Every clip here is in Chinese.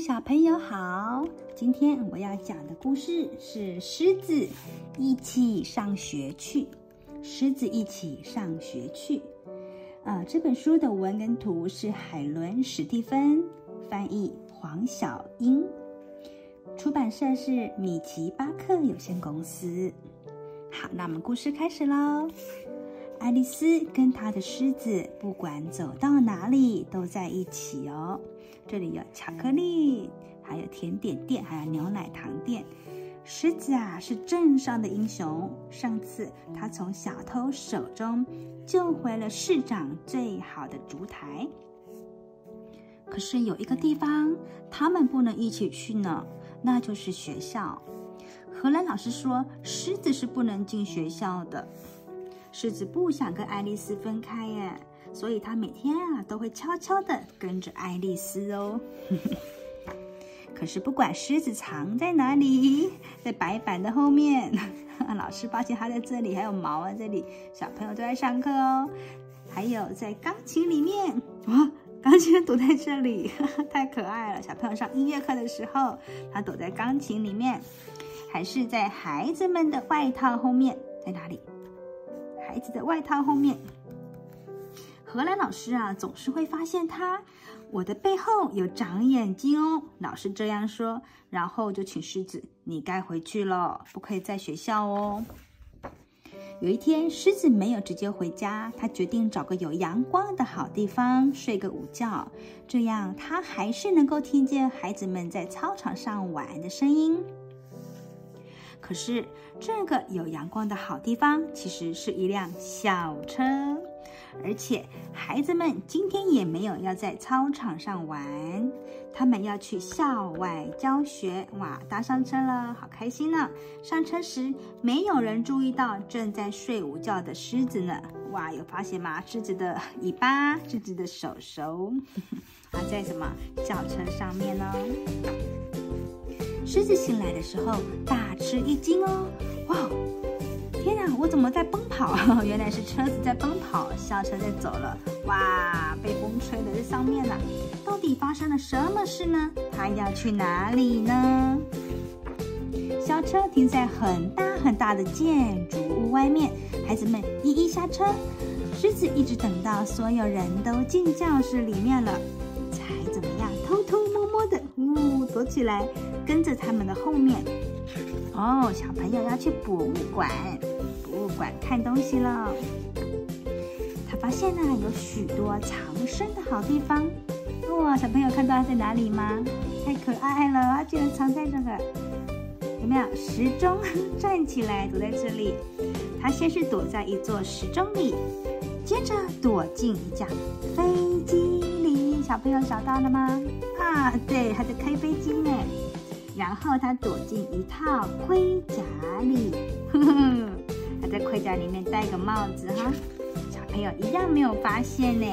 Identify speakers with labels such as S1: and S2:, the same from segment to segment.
S1: 小朋友好，今天我要讲的故事是狮子一起上学去。狮子一起上学去。啊，这本书的文跟图是海伦史蒂芬翻译，黄小英，出版社是米奇巴克有限公司。好，那我们故事开始喽。爱丽丝跟她的狮子，不管走到哪里都在一起哦。这里有巧克力，还有甜点店，还有牛奶糖店。狮子啊，是镇上的英雄。上次他从小偷手中救回了市长最好的烛台。可是有一个地方，他们不能一起去呢，那就是学校。荷兰老师说，狮子是不能进学校的。狮子不想跟爱丽丝分开耶，所以它每天啊都会悄悄地跟着爱丽丝哦。可是不管狮子藏在哪里，在白板的后面，老师发现它在这里，还有毛啊这里，小朋友都在上课哦。还有在钢琴里面，哇，钢琴躲在这里，太可爱了。小朋友上音乐课的时候，它躲在钢琴里面，还是在孩子们的外套后面，在哪里？孩子的外套后面，荷兰老师啊，总是会发现他。我的背后有长眼睛哦，老师这样说，然后就请狮子，你该回去了，不可以在学校哦。有一天，狮子没有直接回家，他决定找个有阳光的好地方睡个午觉，这样他还是能够听见孩子们在操场上玩的声音。可是，这个有阳光的好地方其实是一辆校车，而且孩子们今天也没有要在操场上玩，他们要去校外教学。哇，搭上车了，好开心呢！上车时，没有人注意到正在睡午觉的狮子呢。哇，有发现吗？狮子的尾巴，狮子的手手，啊，在什么轿车上面呢？狮子醒来的时候大吃一惊哦！哇，天哪，我怎么在奔跑？原来是车子在奔跑，校车在走了。哇，被风吹的在上面呢。到底发生了什么事呢？它要去哪里呢？校车停在很大很大的建筑物外面，孩子们一一下车。狮子一直等到所有人都进教室里面了，才怎么样？偷偷摸摸的，呜，躲起来。跟着他们的后面，哦，小朋友要去博物馆，博物馆看东西了。他发现呢，有许多藏身的好地方。哇，小朋友看到他在哪里吗？太可爱了，他居然藏在这个，有没有？时钟 站起来躲在这里。他先是躲在一座时钟里，接着躲进一架飞机里。小朋友找到了吗？啊，对，他在开飞机呢。然后他躲进一套盔甲里，呵呵，他在盔甲里面戴个帽子哈，小朋友一样没有发现呢。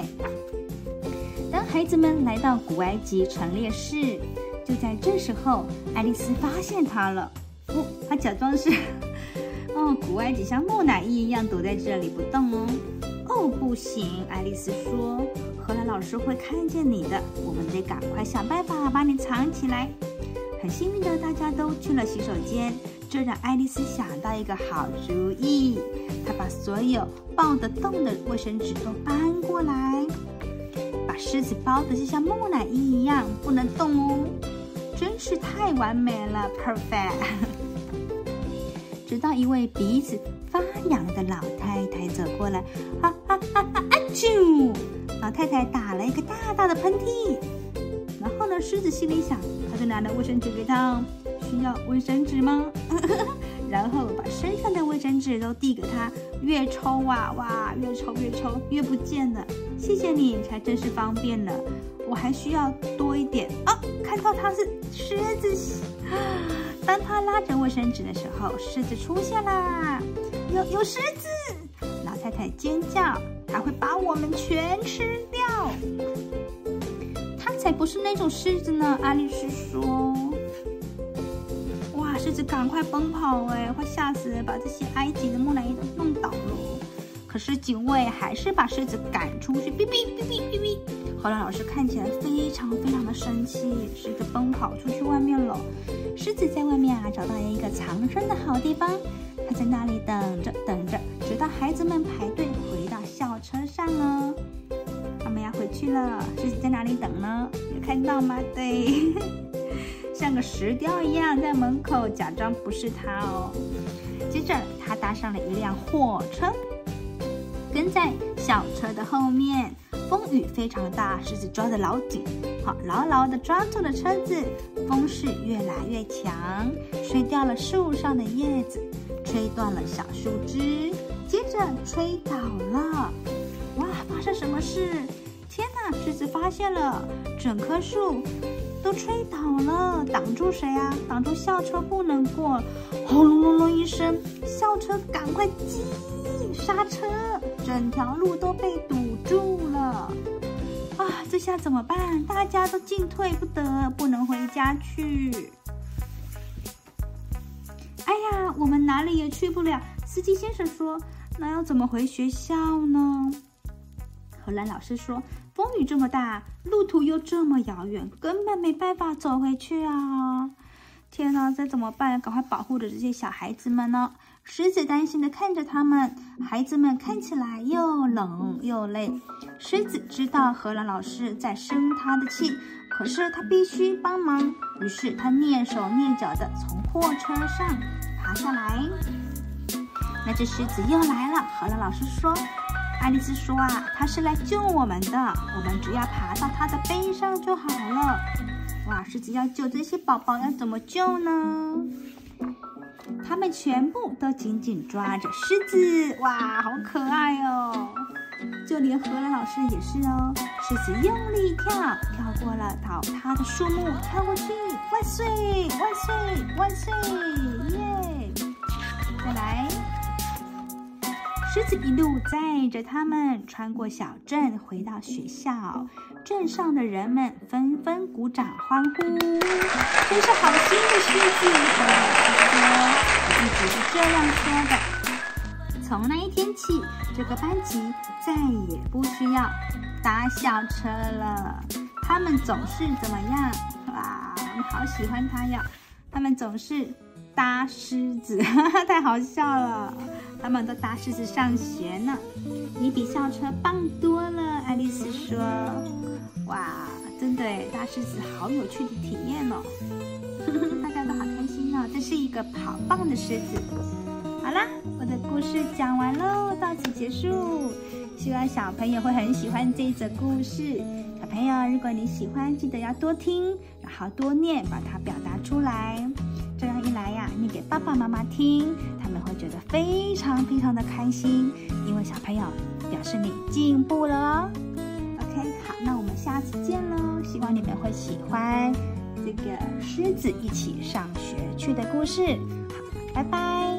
S1: 当孩子们来到古埃及陈列室，就在这时候，爱丽丝发现他了。哦，他假装是 哦，古埃及像木乃伊一样躲在这里不动哦。哦，不行，爱丽丝说，荷兰老师会看见你的，我们得赶快想办法把你藏起来。幸运的，大家都去了洗手间，这让爱丽丝想到一个好主意。她把所有抱得动的卫生纸都搬过来，把狮子包的就像木乃伊一样，不能动哦，真是太完美了，perfect。直到一位鼻子发痒的老太太走过来，哈哈哈哈！阿啾！老太太打了一个大大的喷嚏。然后呢，狮子心里想。就拿的卫生纸给他，需要卫生纸吗？然后把身上的卫生纸都递给他，越抽啊哇，越抽越抽越不见了。谢谢你，才真是方便了。我还需要多一点啊！看到他是狮子！当他拉着卫生纸的时候，狮子出现啦！有有狮子！老太太尖叫，他会把我们全吃掉。才不是那种狮子呢！爱丽丝说：“哇，狮子赶快奔跑哎，快吓死了，把这些埃及的木乃伊都弄倒了。”可是警卫还是把狮子赶出去，哔哔哔哔哔哔。荷兰老师看起来非常非常的生气，狮子奔跑出去外面了。狮子在外面啊，找到了一个藏身的好地方，它在那里等着等着，直到孩子们排队回到校车上呢。去了，狮子在哪里等呢？有看到吗？对，像个石雕一样在门口假装不是他哦。接着他搭上了一辆货车，跟在校车的后面。风雨非常大，狮子抓得老紧，好，牢牢地抓住了车子。风势越来越强，吹掉了树上的叶子，吹断了小树枝，接着吹倒了。哇，发生什么事？狮子发现了，整棵树都吹倒了，挡住谁啊？挡住校车不能过。轰隆隆隆一声，校车赶快急刹车，整条路都被堵住了。啊，这下怎么办？大家都进退不得，不能回家去。哎呀，我们哪里也去不了。司机先生说：“那要怎么回学校呢？”荷兰老师说：“风雨这么大，路途又这么遥远，根本没办法走回去啊！”天哪，这怎么办？赶快保护着这些小孩子们呢！狮子担心地看着他们，孩子们看起来又冷又累。狮子知道荷兰老师在生他的气，可是他必须帮忙，于是他蹑手蹑脚地从货车上爬下来。那只狮子又来了，荷兰老师说：“爱丽丝说啊，他是来救我们的，我们只要爬到他的背上就好了。”哇，狮子要救这些宝宝，要怎么救呢？他们全部都紧紧抓着狮子，哇，好可爱哦！就连荷兰老师也是哦。狮子用力跳，跳过了倒塌的树木，跳过去，万岁，万岁，万岁，狮子一路载着他们穿过小镇，回到学校。镇上的人们纷纷鼓掌欢呼，真是好心的狮子。荷兰老师说。一直是这样说的。从那一天起，这个班级再也不需要搭校车了。他们总是怎么样？哇，好喜欢他呀！他们总是搭狮子，哈哈，太好笑了。他们都搭狮子上学呢。你比校车棒多了，爱丽丝说。哇，真的，搭狮子好有趣的体验哦。大家都好开心哦，这是一个好棒的狮子。好啦，我的故事讲完喽，到此结束。希望小朋友会很喜欢这一则故事。小朋友，如果你喜欢，记得要多听，然后多念，把它表达出来。这样一来呀，念给爸爸妈妈听，他们会觉得非常非常的开心，因为小朋友表示你进步了哦。OK，好，那我们下次见喽。希望你们会喜欢。这个狮子一起上学去的故事，好，拜拜。